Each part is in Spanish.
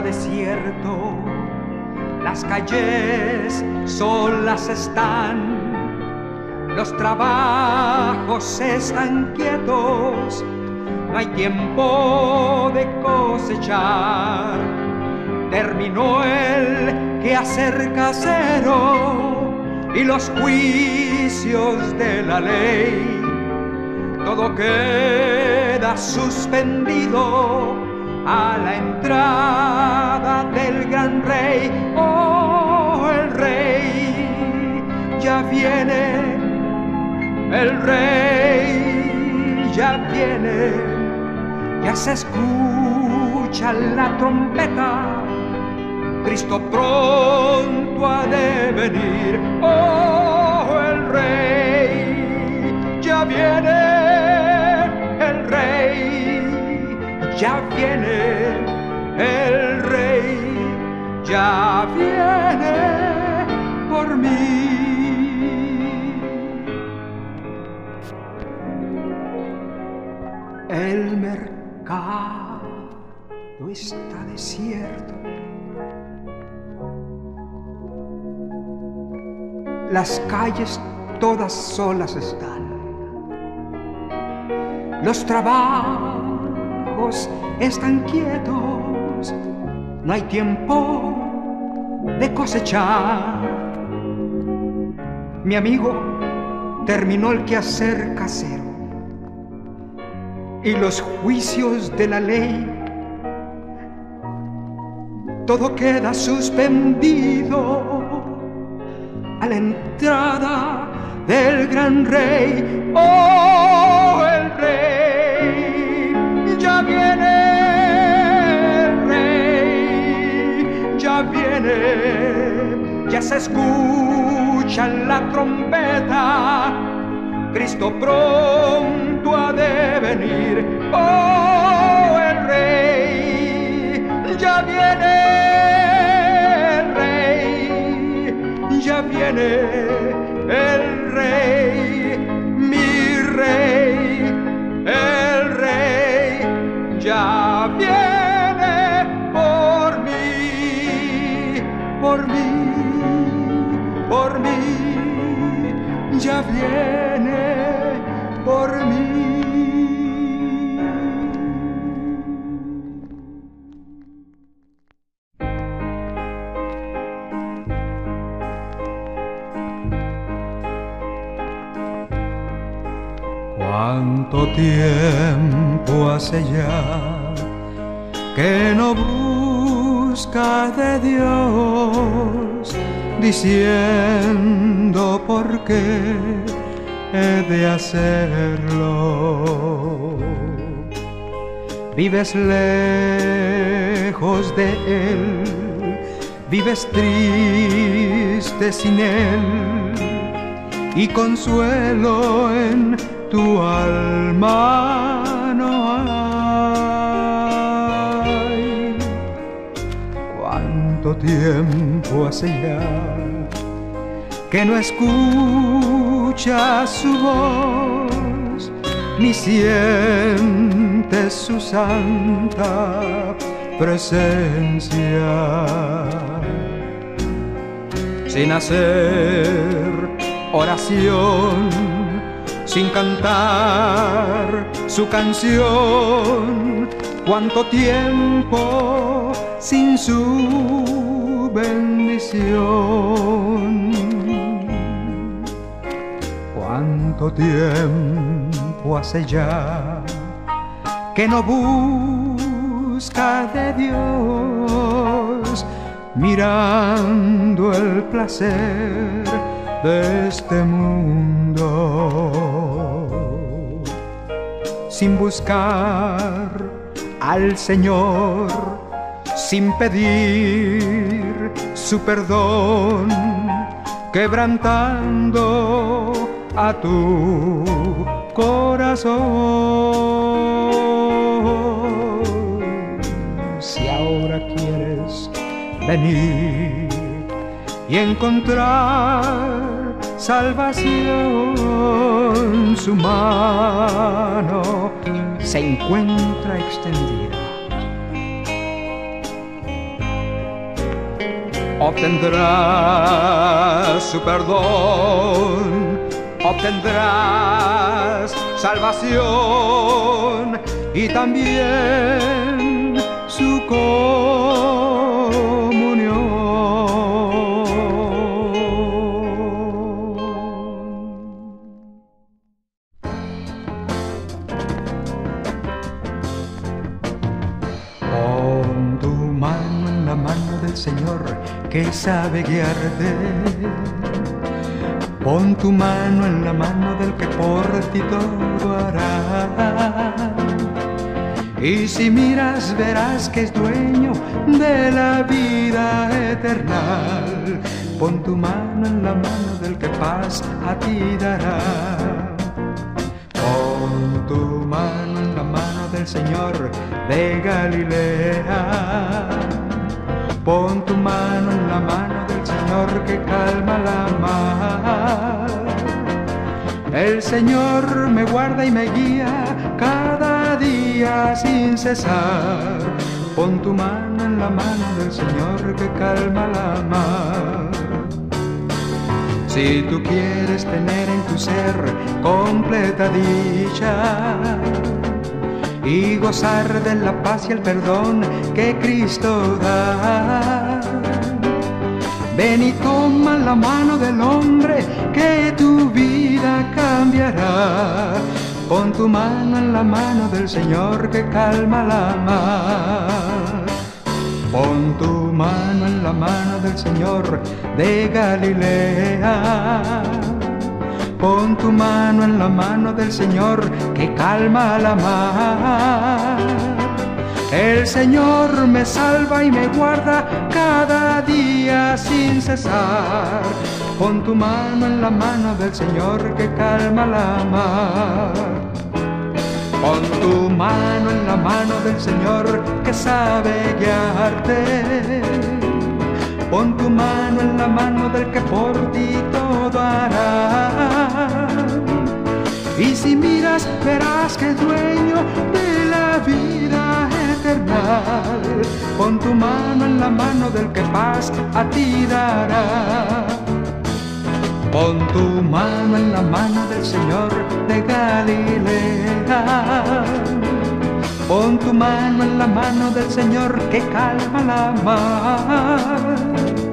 desierto, las calles solas están, los trabajos están quietos, no hay tiempo de cosechar. Terminó el que acerca cero y los juicios de la ley. Todo queda suspendido a la entrada del gran rey. Oh, el rey ya viene, el rey ya viene, ya se escucha la trompeta. Cristo pronto ha de venir. Oh, el rey ya viene. Ya viene el rey, ya viene por mí. El mercado está desierto. Las calles todas solas están. Los trabajos están quietos, no hay tiempo de cosechar. Mi amigo terminó el quehacer casero y los juicios de la ley. Todo queda suspendido a la entrada del gran rey. Oh, el rey se escucha la trompeta, Cristo pronto ha de venir, oh el rey, ya viene el rey, ya viene el rey, viene por mí. Cuánto tiempo hace ya que no busca de Dios, diciendo por qué he de hacerlo. Vives lejos de Él, vives triste sin Él y consuelo en tu alma Cuánto tiempo hace ya que no escuchas su voz ni sientes su santa presencia. Sin hacer oración sin cantar su canción. Cuánto tiempo sin su bendición. Cuánto tiempo hace ya que no busca de Dios mirando el placer de este mundo. Sin buscar al Señor, sin pedir su perdón, quebrantando a tu corazón. Si ahora quieres venir y encontrar salvación. Su mano se encuentra extendida obtendrás su perdón, obtendrás salvación y también su comunión. Que sabe guiarte. Pon tu mano en la mano del que por ti todo hará. Y si miras verás que es dueño de la vida eterna. Pon tu mano en la mano del que paz a ti dará. Pon tu mano en la mano del Señor de Galilea. Pon tu mano en la mano del Señor que calma la mar. El Señor me guarda y me guía cada día sin cesar. Pon tu mano en la mano del Señor que calma la mar. Si tú quieres tener en tu ser completa dicha y gozar de la paz y el perdón que Cristo da. Ven y toma la mano del hombre que tu vida cambiará. Pon tu mano en la mano del Señor que calma la mar. Pon tu mano en la mano del Señor de Galilea. Pon tu mano en la mano del Señor que calma la mar. El Señor me salva y me guarda cada día sin cesar. Pon tu mano en la mano del Señor que calma la mar. Pon tu mano en la mano del Señor que sabe guiarte. Pon tu mano en la mano del que por ti todo Y si miras verás que dueño de la vida eterna. Pon tu mano en la mano del que paz a ti dará. Pon tu mano en la mano del Señor de Galilea. Pon tu mano en la mano del Señor que calma la mar.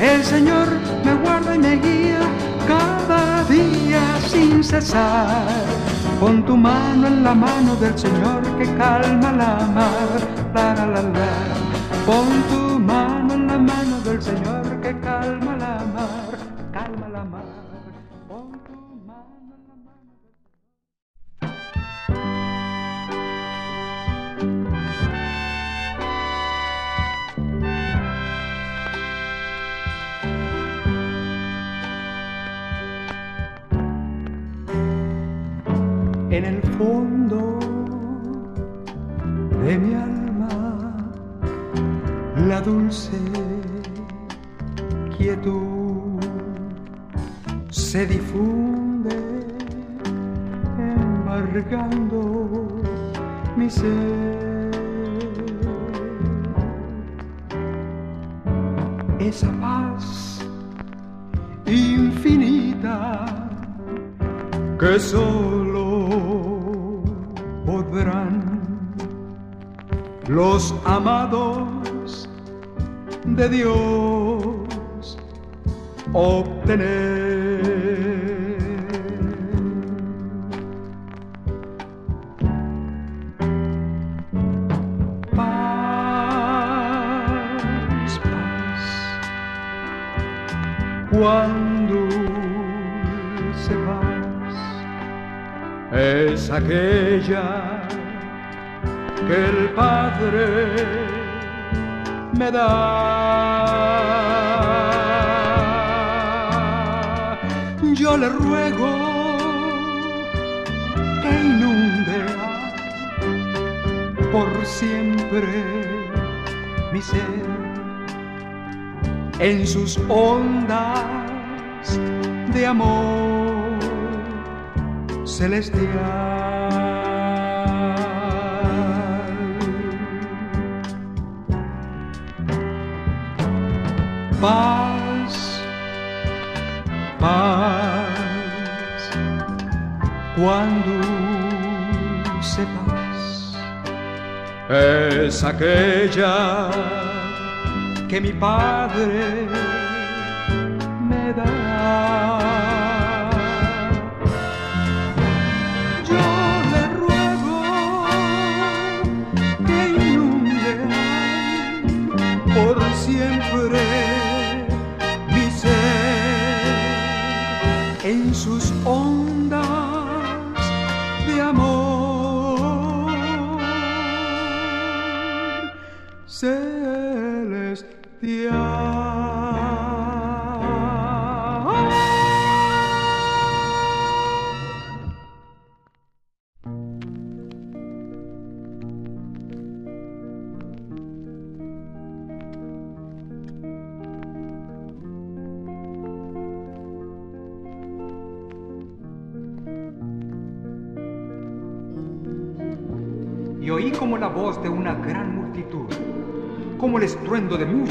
El Señor me guarda y me guía cada día sin cesar. Pon tu mano en la mano del Señor que calma la mar. La, la, la, la. Pon tu los amados de Dios obtener. Paz, paz, cuando se paz es aquella que el Padre me da. Yo le ruego que inunde por siempre mi ser en sus ondas de amor celestial. Paz, paz, cuando sepas es aquella que mi padre en sus ondas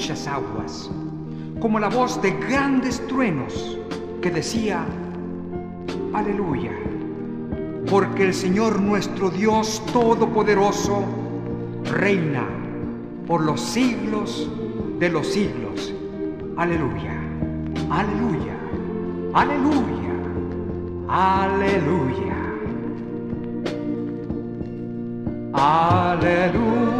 muchas aguas, como la voz de grandes truenos que decía, aleluya, porque el Señor nuestro Dios Todopoderoso reina por los siglos de los siglos. Aleluya, aleluya, aleluya, aleluya. Aleluya,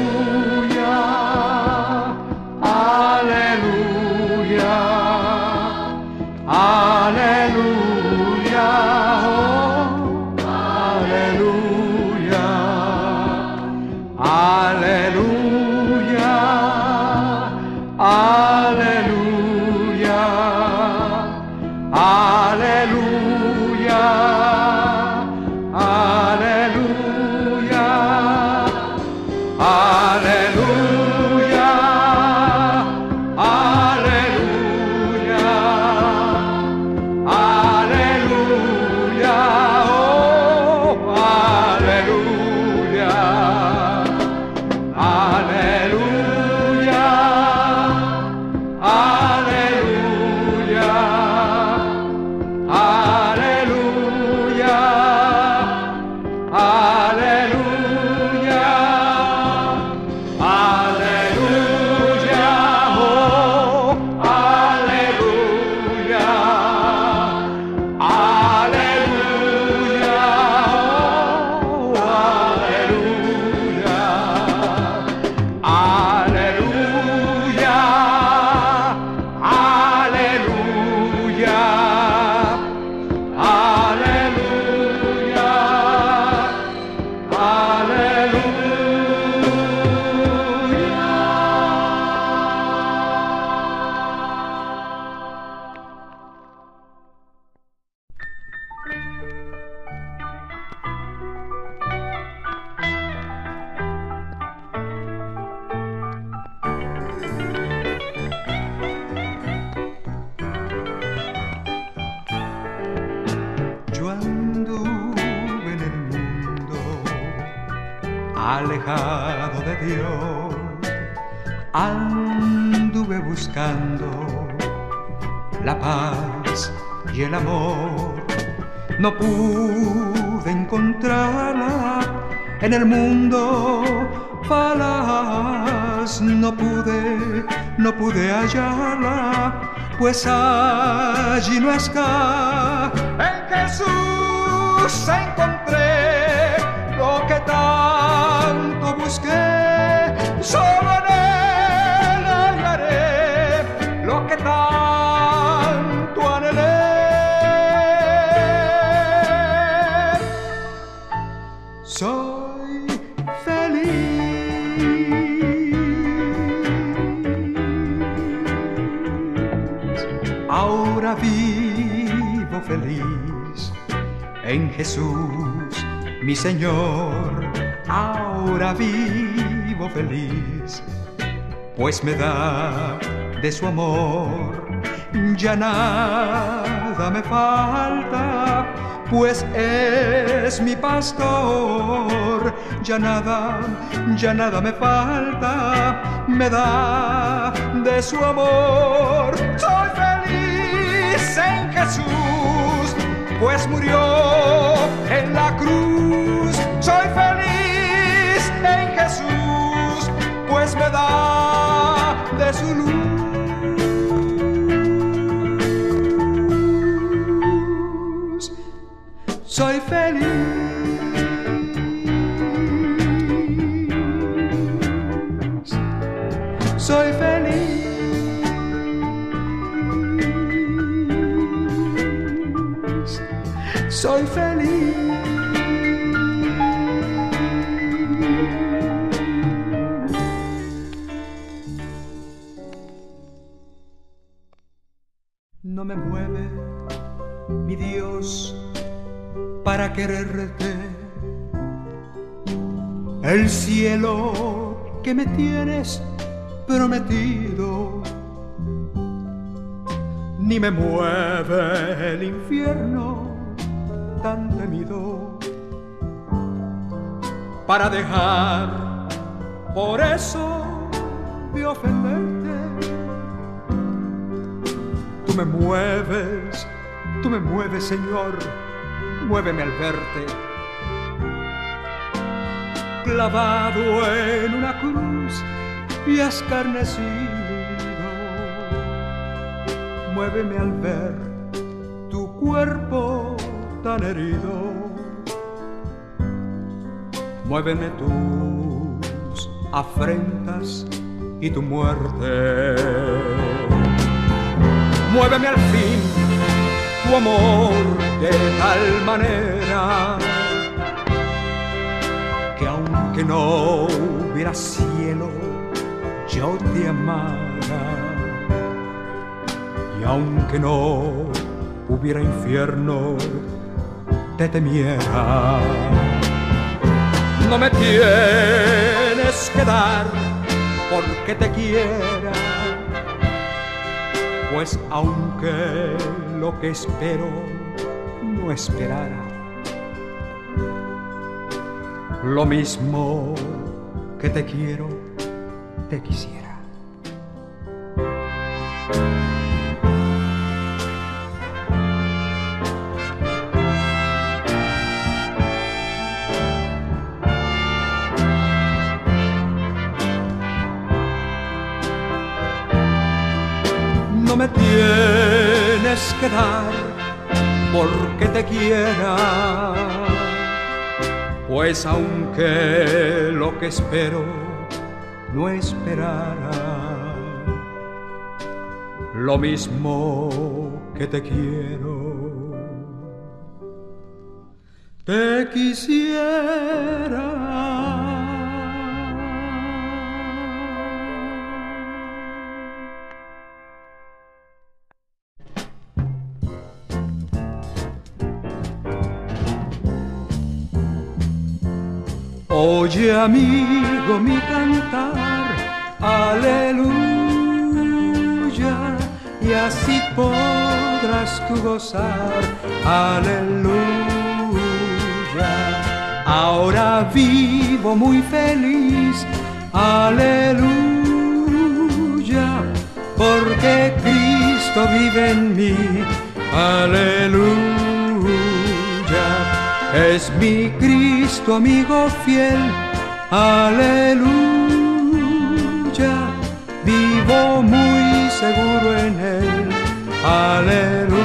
alejado de Dios, anduve buscando la paz y el amor. No pude encontrarla en el mundo falaz, no pude, no pude hallarla, pues allí no está. En Jesús encontré Jesús, mi Señor, ahora vivo feliz, pues me da de su amor, ya nada me falta, pues es mi pastor, ya nada, ya nada me falta, me da de su amor, soy feliz en Jesús, pues murió feliz. Soy feliz. Soy feliz. No me mueve mi Dios para quererte. El cielo que me tienes prometido, ni me mueve el infierno tan temido para dejar por eso de ofenderte. Tú me mueves, tú me mueves, Señor muéveme al verte. Clavado en una cruz y escarnecido, muéveme al ver tu cuerpo tan herido. Muéveme tus afrentas y tu muerte. Muéveme al fin tu amor de tal manera que aunque no hubiera cielo, yo te amara. Y aunque no hubiera infierno, te temiera. No me tienes que dar porque te quiera, pues aunque lo que espero no esperara. Lo mismo que te quiero, te quisiera. No me tienes que dar porque te quiera, pues aunque lo que espero no esperara, lo mismo que te quiero, te quisiera. Oye amigo mi cantar, aleluya, y así podrás tú gozar, aleluya. Ahora vivo muy feliz, aleluya, porque Cristo vive en mí, aleluya. Es mi Cristo amigo fiel, aleluya. Vivo muy seguro en él, aleluya.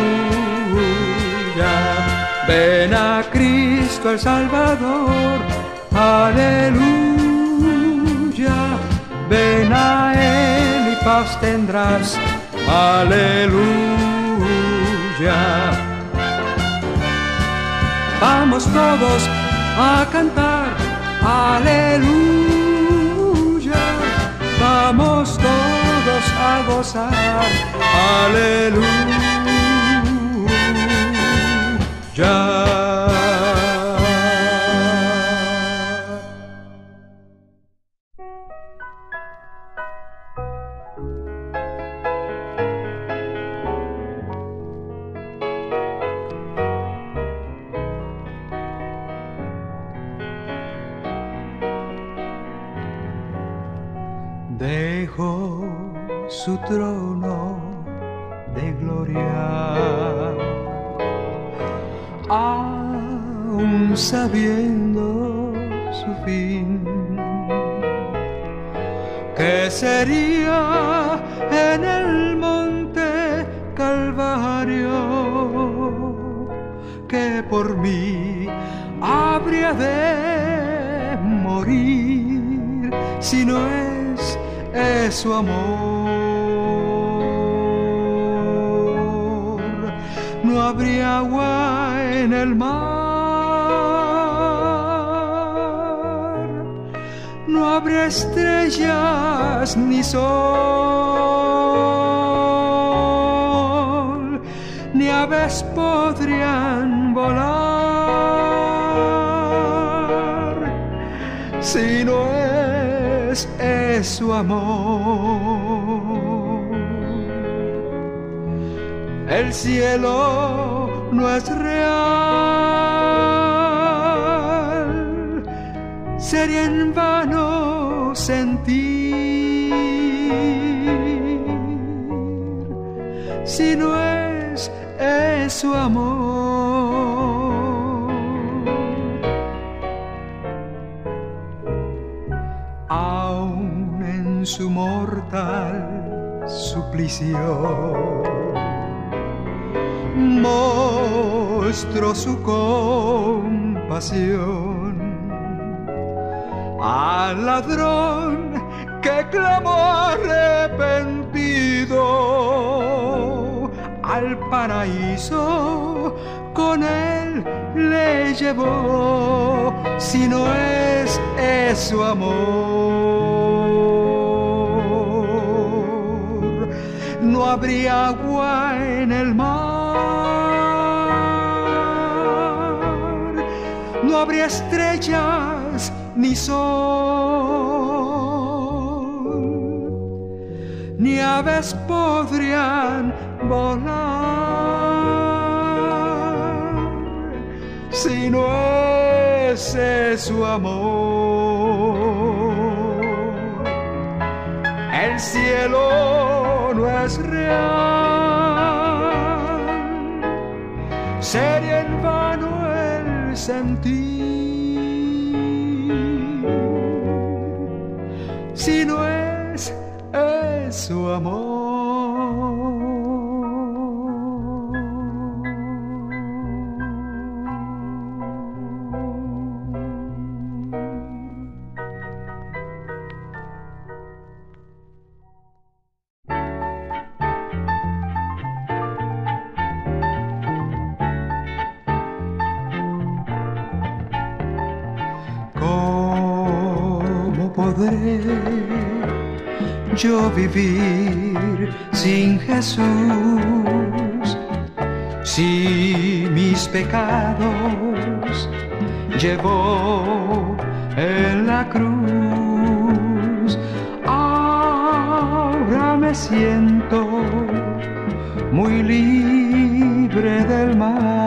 Ven a Cristo el Salvador, aleluya. Ven a él y paz tendrás, aleluya. Vamos todos a cantar, aleluya. Vamos todos a gozar, aleluya. Su trono de gloria. Aún sabiendo su fin, que sería en el monte Calvario que por mí habría de morir si no es, es su amor. No habría agua en el mar, no habría estrellas ni sol, ni aves podrían volar si no es su amor. El cielo no es real, sería en vano sentir si no es, es su amor. Suplicio mostró su compasión al ladrón que clamó arrepentido al paraíso. Con él le llevó si no es, es su amor no habría agua en el mar, no habría estrellas ni sol, ni aves podrían volar si no es, su amor. El cielo no es real, sería en vano el sentir si no es, es su amor. Vivir sin Jesús? Si mis pecados llevó en la cruz, ahora me siento muy libre del mal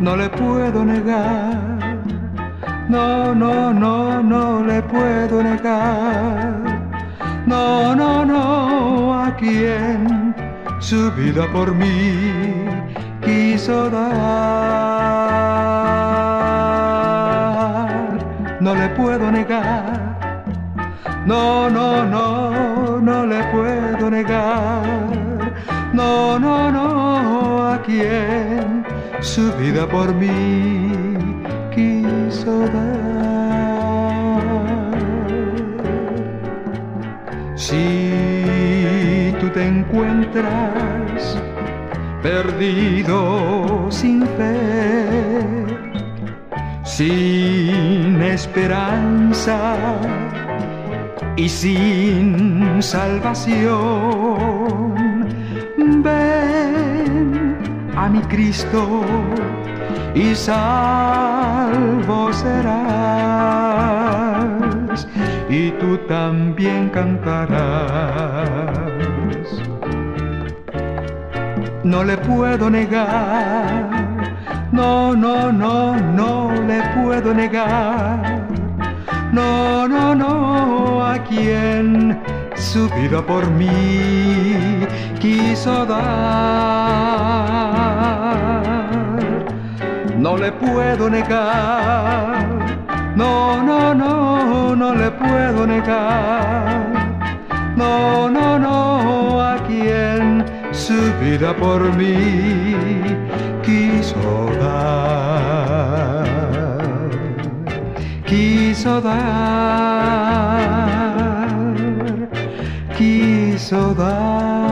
No le puedo negar. No, no, no, no le puedo negar. No, no, no, a quien su vida por mí quiso dar. No le puedo negar. No, no, no, no le puedo negar. No, no, su vida por mí quiso dar. Si tú te encuentras perdido sin fe, sin esperanza y sin salvación, mi Cristo y salvo serás y tú también cantarás. No le puedo negar, no, no, no, no le puedo negar. No, no, no, a quien su vida por mí quiso dar. No le puedo negar, no, no, no, no le puedo negar. No, no, no, a quien su vida por mí quiso dar. Quiso dar quiso dar.